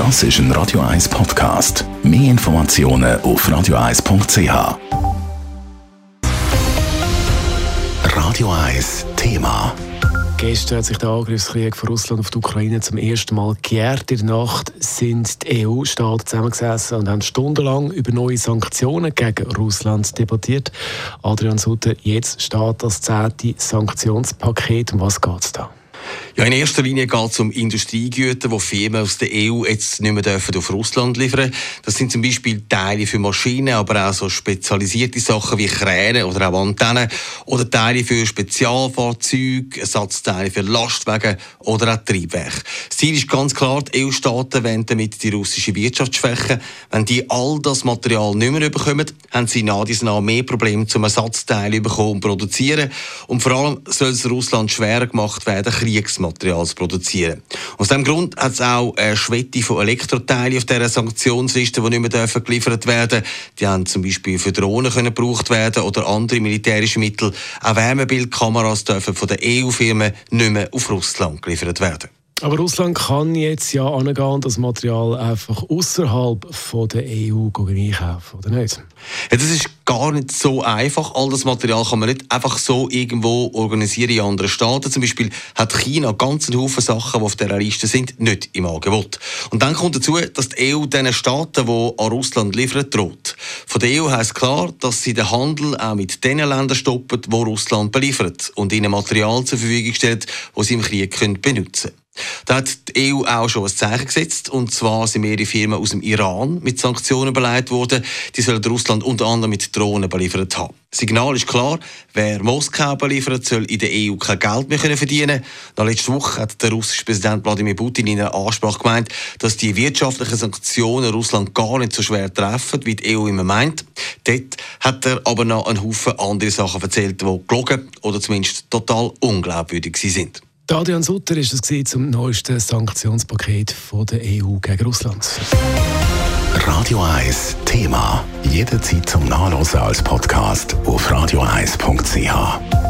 Das ist ein Radio 1 Podcast. Mehr Informationen auf radio1.ch. Radio 1 Thema. Gestern hat sich der Angriffskrieg von Russland auf die Ukraine zum ersten Mal gejährt. In der Nacht sind die EU-Staaten zusammengesessen und haben stundenlang über neue Sanktionen gegen Russland debattiert. Adrian Sutter, jetzt steht das zehnte Sanktionspaket. Um was geht es da? Ja, in erster Linie geht es um Industriegüter, die Firmen aus der EU jetzt nicht mehr dürfen auf Russland liefern Das sind zum Beispiel Teile für Maschinen, aber auch so spezialisierte Sachen wie Kräne oder auch Antennen oder Teile für Spezialfahrzeuge, Ersatzteile für Lastwagen oder auch Triebwerke. Das Ziel ist ganz klar, die EU-Staaten wollen damit die russische Wirtschaft schwächen. Wenn die all das Material nicht mehr bekommen, haben sie nach diesen nach mehr Probleme zum Ersatzteil bekommen und produzieren. Und vor allem soll es Russland schwerer gemacht werden, Kriegs Kriegsmaterial zu produzieren. Aus diesem Grund hat es auch eine Schwette von Elektroteilen auf dieser Sanktionsliste, die nicht mehr geliefert werden Die haben zum Beispiel für Drohnen können gebraucht werden oder andere militärische Mittel. Auch Wärmebildkameras dürfen von den EU-Firmen nicht mehr auf Russland geliefert werden. Aber Russland kann jetzt ja angehen und das Material einfach außerhalb der EU einkaufen, oder nicht? Ja, das ist gar nicht so einfach. All das Material kann man nicht einfach so irgendwo organisieren in anderen Staaten. Zum Beispiel hat China ganz einen Haufen Sachen, die auf dieser Liste sind, nicht im Angebot. Und dann kommt dazu, dass die EU den Staaten, die an Russland liefern, droht. Von der EU heisst klar, dass sie den Handel auch mit den Ländern stoppen, wo Russland beliefert und ihnen Material zur Verfügung stellt, das sie im Krieg benutzen können. Da hat die EU auch schon ein Zeichen gesetzt. Und zwar sind mehrere Firmen aus dem Iran mit Sanktionen beleidigt worden. Die sollen Russland unter anderem mit Drohnen beliefert haben. Das Signal ist klar, wer Moskau beliefert, soll in der EU kein Geld mehr verdienen können. Letzte Woche hat der russische Präsident Wladimir Putin in einer Ansprache gemeint, dass die wirtschaftlichen Sanktionen Russland gar nicht so schwer treffen, wie die EU immer meint. Dort hat er aber noch einen Haufen andere Sachen erzählt, die gelogen oder zumindest total unglaubwürdig sind. Adrian Sutter ist es zum neuesten Sanktionspaket von der EU gegen Russland. Radio 1 Thema. Jederzeit zum Nachlesen als Podcast auf radio1.ch.